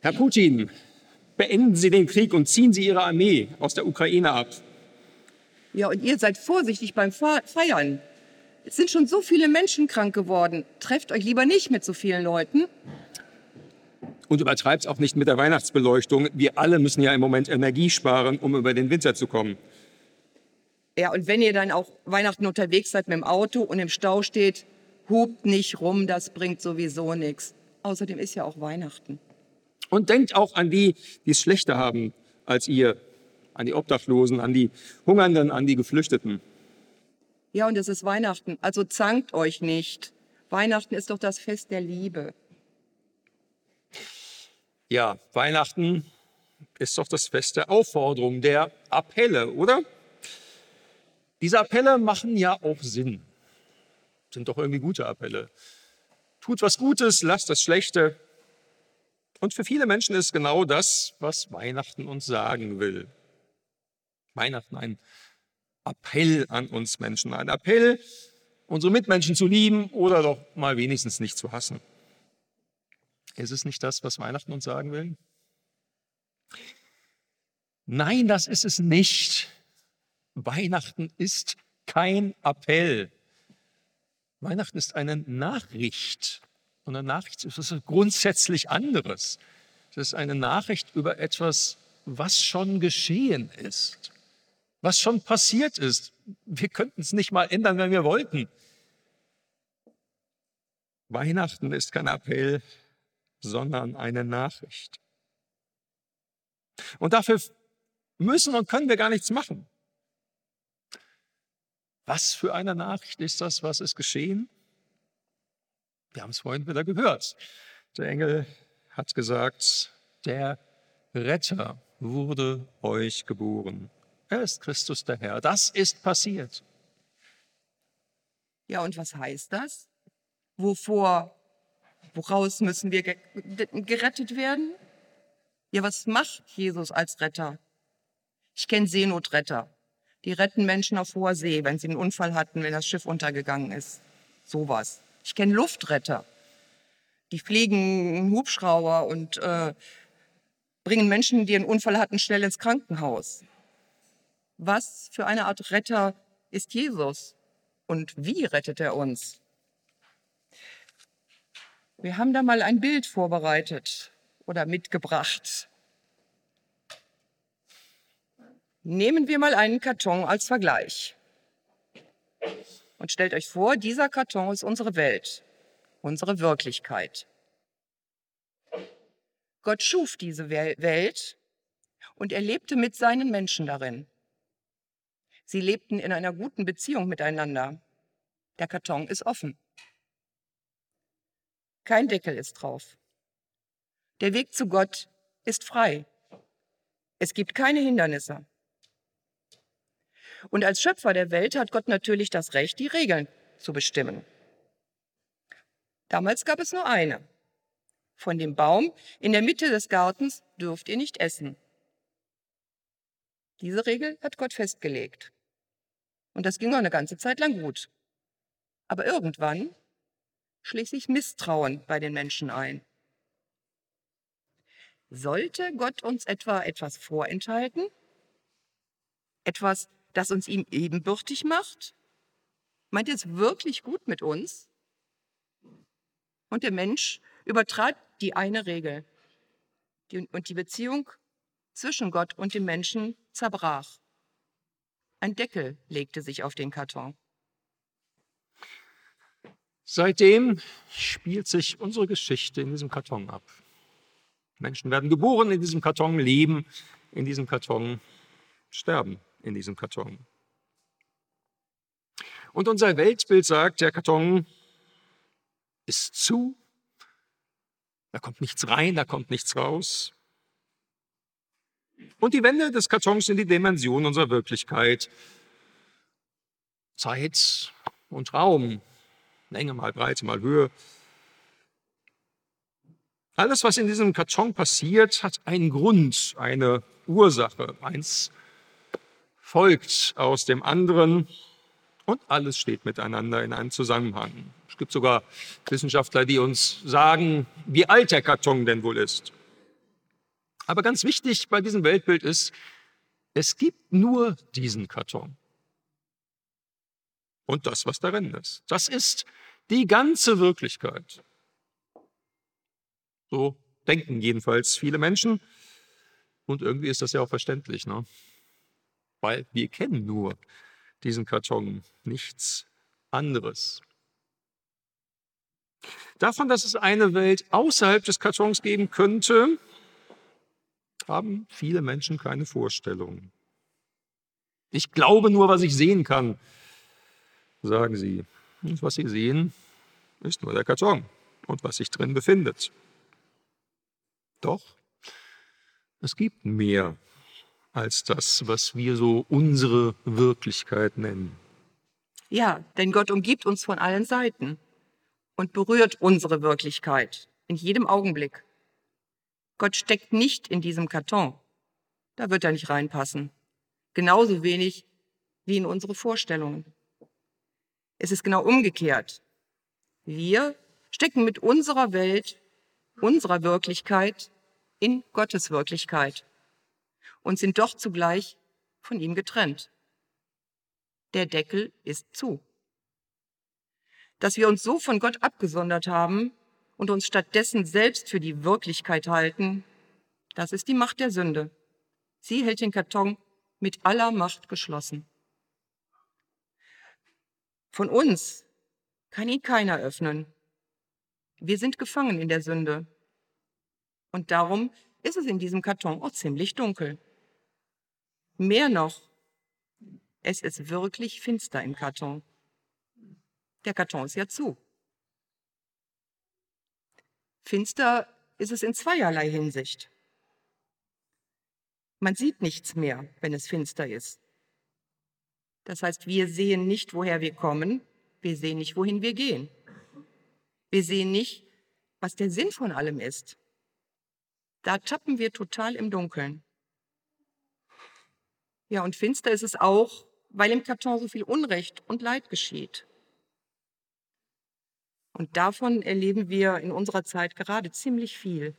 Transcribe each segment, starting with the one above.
Herr Putin, beenden Sie den Krieg und ziehen Sie Ihre Armee aus der Ukraine ab. Ja, und ihr seid vorsichtig beim Feiern. Es sind schon so viele Menschen krank geworden. Trefft euch lieber nicht mit so vielen Leuten. Und übertreibt auch nicht mit der Weihnachtsbeleuchtung. Wir alle müssen ja im Moment Energie sparen, um über den Winter zu kommen. Ja, und wenn ihr dann auch Weihnachten unterwegs seid mit dem Auto und im Stau steht, hupt nicht rum, das bringt sowieso nichts. Außerdem ist ja auch Weihnachten. Und denkt auch an die, die es schlechter haben als ihr, an die Obdachlosen, an die Hungernden, an die Geflüchteten. Ja, und es ist Weihnachten, also zankt euch nicht. Weihnachten ist doch das Fest der Liebe. Ja, Weihnachten ist doch das Fest der Aufforderung, der Appelle, oder? Diese Appelle machen ja auch Sinn. Sind doch irgendwie gute Appelle. Tut was Gutes, lasst das Schlechte. Und für viele Menschen ist genau das, was Weihnachten uns sagen will. Weihnachten ein Appell an uns Menschen, ein Appell, unsere Mitmenschen zu lieben oder doch mal wenigstens nicht zu hassen. Ist es nicht das, was Weihnachten uns sagen will? Nein, das ist es nicht. Weihnachten ist kein Appell. Weihnachten ist eine Nachricht. Und eine Nachricht ist etwas grundsätzlich anderes. Das ist eine Nachricht über etwas, was schon geschehen ist, was schon passiert ist. Wir könnten es nicht mal ändern, wenn wir wollten. Weihnachten ist kein Appell, sondern eine Nachricht. Und dafür müssen und können wir gar nichts machen. Was für eine Nachricht ist das? Was ist geschehen? Wir haben es vorhin wieder gehört. Der Engel hat gesagt, der Retter wurde euch geboren. Er ist Christus der Herr. Das ist passiert. Ja, und was heißt das? Wovor Woraus müssen wir gerettet werden? Ja, was macht Jesus als Retter? Ich kenne Seenotretter. Die retten Menschen auf hoher See, wenn sie einen Unfall hatten, wenn das Schiff untergegangen ist. Sowas. Ich kenne Luftretter. Die fliegen Hubschrauber und äh, bringen Menschen, die einen Unfall hatten, schnell ins Krankenhaus. Was für eine Art Retter ist Jesus? Und wie rettet er uns? Wir haben da mal ein Bild vorbereitet oder mitgebracht. Nehmen wir mal einen Karton als Vergleich. Und stellt euch vor, dieser Karton ist unsere Welt, unsere Wirklichkeit. Gott schuf diese Welt und er lebte mit seinen Menschen darin. Sie lebten in einer guten Beziehung miteinander. Der Karton ist offen. Kein Deckel ist drauf. Der Weg zu Gott ist frei. Es gibt keine Hindernisse. Und als Schöpfer der Welt hat Gott natürlich das Recht, die Regeln zu bestimmen. Damals gab es nur eine. Von dem Baum in der Mitte des Gartens dürft ihr nicht essen. Diese Regel hat Gott festgelegt. Und das ging auch eine ganze Zeit lang gut. Aber irgendwann schließlich Misstrauen bei den Menschen ein. Sollte Gott uns etwa etwas vorenthalten? Etwas, das uns ihm ebenbürtig macht? Meint er es wirklich gut mit uns? Und der Mensch übertrat die eine Regel. und die Beziehung zwischen Gott und dem Menschen zerbrach. Ein Deckel legte sich auf den Karton. Seitdem spielt sich unsere Geschichte in diesem Karton ab. Menschen werden geboren in diesem Karton, leben in diesem Karton, sterben in diesem Karton. Und unser Weltbild sagt, der Karton ist zu, da kommt nichts rein, da kommt nichts raus. Und die Wände des Kartons sind die Dimension unserer Wirklichkeit. Zeit und Raum Länge mal Breite mal Höhe. Alles, was in diesem Karton passiert, hat einen Grund, eine Ursache. Eins folgt aus dem anderen und alles steht miteinander in einem Zusammenhang. Es gibt sogar Wissenschaftler, die uns sagen, wie alt der Karton denn wohl ist. Aber ganz wichtig bei diesem Weltbild ist, es gibt nur diesen Karton. Und das, was darin ist. Das ist die ganze Wirklichkeit. So denken jedenfalls viele Menschen. Und irgendwie ist das ja auch verständlich, ne? Weil wir kennen nur diesen Karton, nichts anderes. Davon, dass es eine Welt außerhalb des Kartons geben könnte, haben viele Menschen keine Vorstellung. Ich glaube nur, was ich sehen kann, sagen sie. Und was sie sehen, ist nur der Karton und was sich drin befindet. Doch, es gibt mehr als das, was wir so unsere Wirklichkeit nennen. Ja, denn Gott umgibt uns von allen Seiten und berührt unsere Wirklichkeit in jedem Augenblick. Gott steckt nicht in diesem Karton. Da wird er nicht reinpassen. Genauso wenig wie in unsere Vorstellungen. Es ist genau umgekehrt. Wir stecken mit unserer Welt, unserer Wirklichkeit in Gottes Wirklichkeit und sind doch zugleich von ihm getrennt. Der Deckel ist zu. Dass wir uns so von Gott abgesondert haben und uns stattdessen selbst für die Wirklichkeit halten, das ist die Macht der Sünde. Sie hält den Karton mit aller Macht geschlossen. Von uns kann ihn keiner öffnen. Wir sind gefangen in der Sünde. Und darum ist es in diesem Karton auch ziemlich dunkel. Mehr noch, es ist wirklich finster im Karton. Der Karton ist ja zu. Finster ist es in zweierlei Hinsicht. Man sieht nichts mehr, wenn es finster ist. Das heißt, wir sehen nicht, woher wir kommen, wir sehen nicht, wohin wir gehen. Wir sehen nicht, was der Sinn von allem ist. Da tappen wir total im Dunkeln. Ja, und finster ist es auch, weil im Karton so viel Unrecht und Leid geschieht. Und davon erleben wir in unserer Zeit gerade ziemlich viel.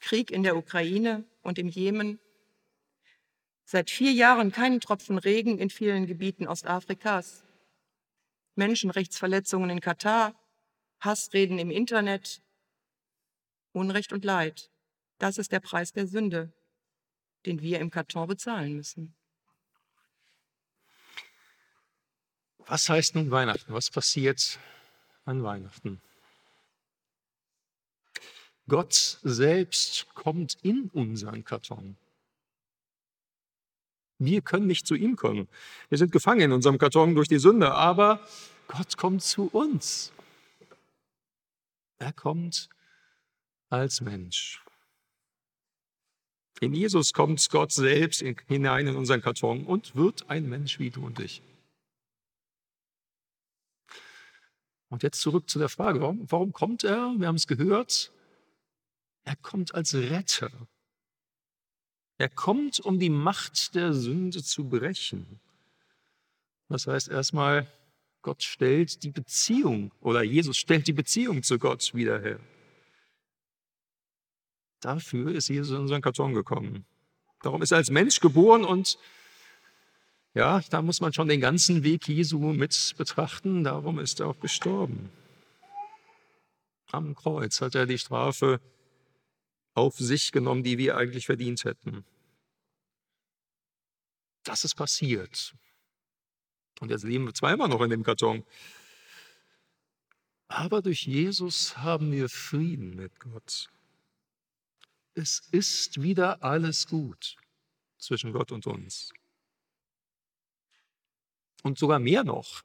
Krieg in der Ukraine und im Jemen. Seit vier Jahren keinen Tropfen Regen in vielen Gebieten Ostafrikas. Menschenrechtsverletzungen in Katar, Hassreden im Internet, Unrecht und Leid. Das ist der Preis der Sünde, den wir im Karton bezahlen müssen. Was heißt nun Weihnachten? Was passiert an Weihnachten? Gott selbst kommt in unseren Karton. Wir können nicht zu ihm kommen. Wir sind gefangen in unserem Karton durch die Sünde, aber Gott kommt zu uns. Er kommt als Mensch. In Jesus kommt Gott selbst hinein in unseren Karton und wird ein Mensch wie du und ich. Und jetzt zurück zu der Frage, warum, warum kommt er? Wir haben es gehört. Er kommt als Retter. Er kommt, um die Macht der Sünde zu brechen. Das heißt erstmal, Gott stellt die Beziehung oder Jesus stellt die Beziehung zu Gott wieder her. Dafür ist Jesus in unseren Karton gekommen. Darum ist er als Mensch geboren und ja, da muss man schon den ganzen Weg Jesu mit betrachten. Darum ist er auch gestorben. Am Kreuz hat er die Strafe auf sich genommen, die wir eigentlich verdient hätten. Das ist passiert. Und jetzt leben wir zweimal noch in dem Karton. Aber durch Jesus haben wir Frieden mit Gott es ist wieder alles gut zwischen Gott und uns. Und sogar mehr noch.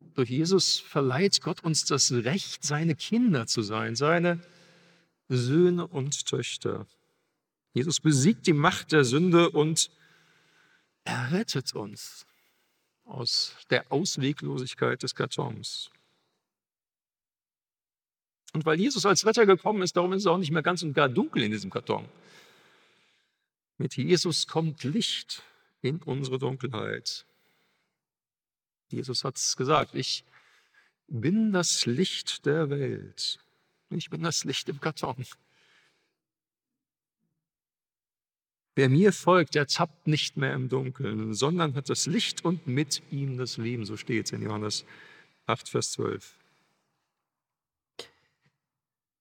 Durch Jesus verleiht Gott uns das Recht, seine Kinder zu sein, seine Söhne und Töchter. Jesus besiegt die Macht der Sünde und er rettet uns aus der Ausweglosigkeit des Kartons. Und weil Jesus als Retter gekommen ist, darum ist es auch nicht mehr ganz und gar dunkel in diesem Karton. Mit Jesus kommt Licht in unsere Dunkelheit. Jesus hat es gesagt, ich bin das Licht der Welt. Ich bin das Licht im Karton. Wer mir folgt, der zappt nicht mehr im Dunkeln, sondern hat das Licht und mit ihm das Leben. So steht es in Johannes 8, Vers 12.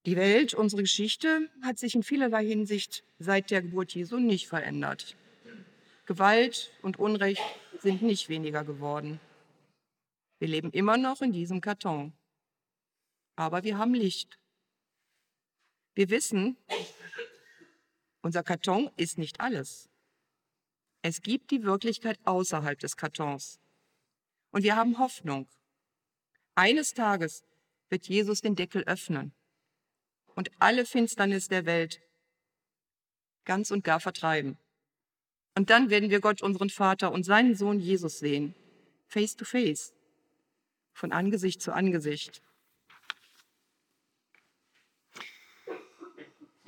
Die Welt, unsere Geschichte hat sich in vielerlei Hinsicht seit der Geburt Jesu nicht verändert. Gewalt und Unrecht sind nicht weniger geworden. Wir leben immer noch in diesem Karton. Aber wir haben Licht. Wir wissen, unser Karton ist nicht alles. Es gibt die Wirklichkeit außerhalb des Kartons. Und wir haben Hoffnung. Eines Tages wird Jesus den Deckel öffnen und alle Finsternis der Welt ganz und gar vertreiben. Und dann werden wir Gott, unseren Vater und seinen Sohn Jesus sehen, face to face, von Angesicht zu Angesicht.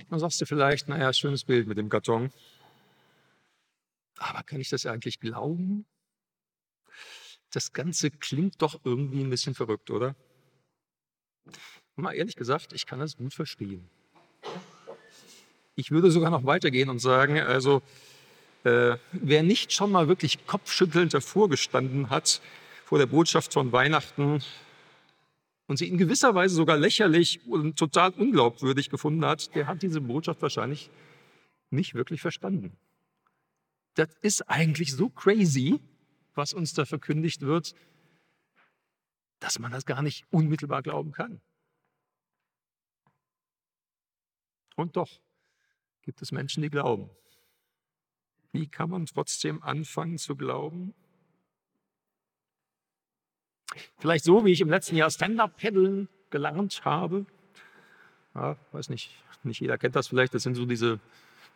Dann sagst du vielleicht, naja, schönes Bild mit dem Karton. Aber kann ich das eigentlich glauben? Das Ganze klingt doch irgendwie ein bisschen verrückt, oder? Mal ehrlich gesagt, ich kann das gut verstehen. Ich würde sogar noch weitergehen und sagen, also äh, wer nicht schon mal wirklich kopfschüttelnd davor gestanden hat vor der Botschaft von Weihnachten, und sie in gewisser Weise sogar lächerlich und total unglaubwürdig gefunden hat, der hat diese Botschaft wahrscheinlich nicht wirklich verstanden. Das ist eigentlich so crazy, was uns da verkündigt wird, dass man das gar nicht unmittelbar glauben kann. Und doch gibt es Menschen, die glauben. Wie kann man trotzdem anfangen zu glauben? Vielleicht so, wie ich im letzten Jahr Stand-Up-Paddeln gelernt habe. Ja, weiß nicht, nicht jeder kennt das vielleicht. Das sind so diese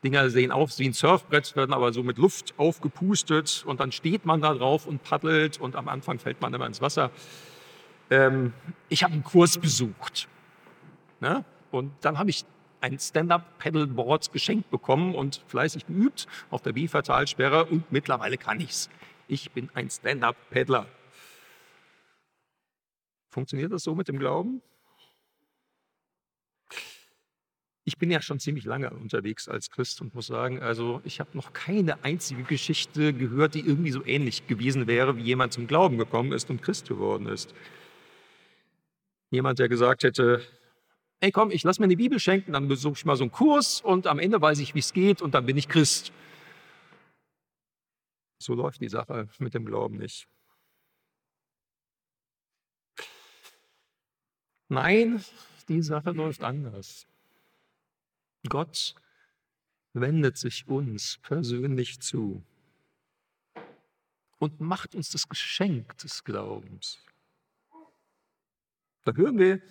Dinger, sehen aus wie ein Surfbrett, werden aber so mit Luft aufgepustet und dann steht man da drauf und paddelt und am Anfang fällt man immer ins Wasser. Ähm, ich habe einen Kurs besucht. Ne? Und dann habe ich ein Stand-Up-Paddleboard geschenkt bekommen und fleißig geübt auf der Bifertalsperre und mittlerweile kann ich's. Ich bin ein Stand-Up-Paddler. Funktioniert das so mit dem Glauben? Ich bin ja schon ziemlich lange unterwegs als Christ und muss sagen, also ich habe noch keine einzige Geschichte gehört, die irgendwie so ähnlich gewesen wäre, wie jemand zum Glauben gekommen ist und Christ geworden ist. Jemand, der gesagt hätte, ey komm, ich lass mir eine Bibel schenken, dann besuche ich mal so einen Kurs und am Ende weiß ich, wie es geht und dann bin ich Christ. So läuft die Sache mit dem Glauben nicht. Nein, die Sache läuft anders. Gott wendet sich uns persönlich zu und macht uns das Geschenk des Glaubens. Da hören wir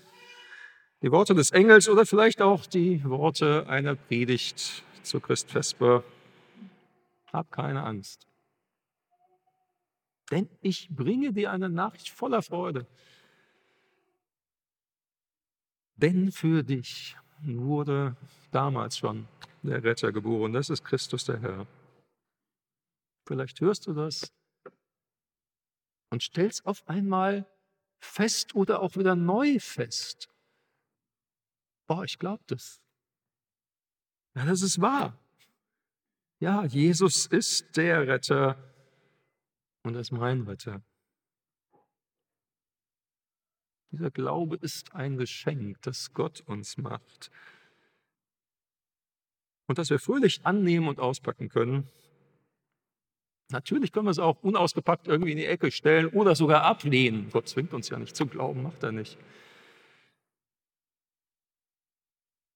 die Worte des Engels oder vielleicht auch die Worte einer Predigt zur Christvesper. Hab keine Angst. Denn ich bringe dir eine Nachricht voller Freude, denn für dich wurde damals schon der Retter geboren. Das ist Christus der Herr. Vielleicht hörst du das und stellst auf einmal fest oder auch wieder neu fest. Boah, ich glaube das. Ja, das ist wahr. Ja, Jesus ist der Retter und er ist mein Retter. Dieser Glaube ist ein Geschenk, das Gott uns macht. Und das wir fröhlich annehmen und auspacken können. Natürlich können wir es auch unausgepackt irgendwie in die Ecke stellen oder sogar ablehnen. Gott zwingt uns ja nicht zu glauben, macht er nicht.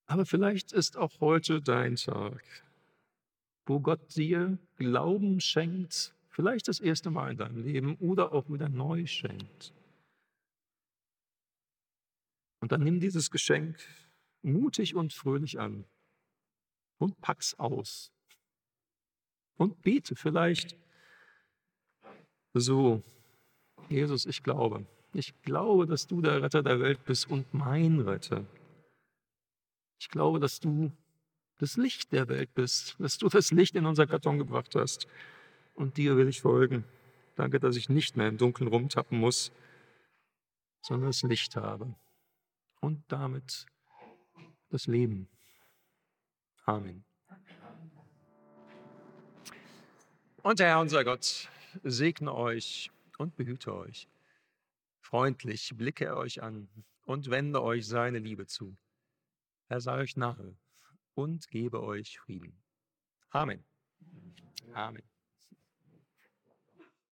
Aber vielleicht ist auch heute dein Tag, wo Gott dir Glauben schenkt, vielleicht das erste Mal in deinem Leben oder auch wieder neu schenkt. Und dann nimm dieses Geschenk mutig und fröhlich an und pack's aus. Und bete vielleicht so, Jesus, ich glaube. Ich glaube, dass du der Retter der Welt bist und mein Retter. Ich glaube, dass du das Licht der Welt bist, dass du das Licht in unser Karton gebracht hast. Und dir will ich folgen. Danke, dass ich nicht mehr im Dunkeln rumtappen muss, sondern das Licht habe. Und damit das Leben. Amen. Und der Herr unser Gott segne euch und behüte euch. Freundlich blicke er euch an und wende euch seine Liebe zu. Er sei euch nahe und gebe euch Frieden. Amen. Amen.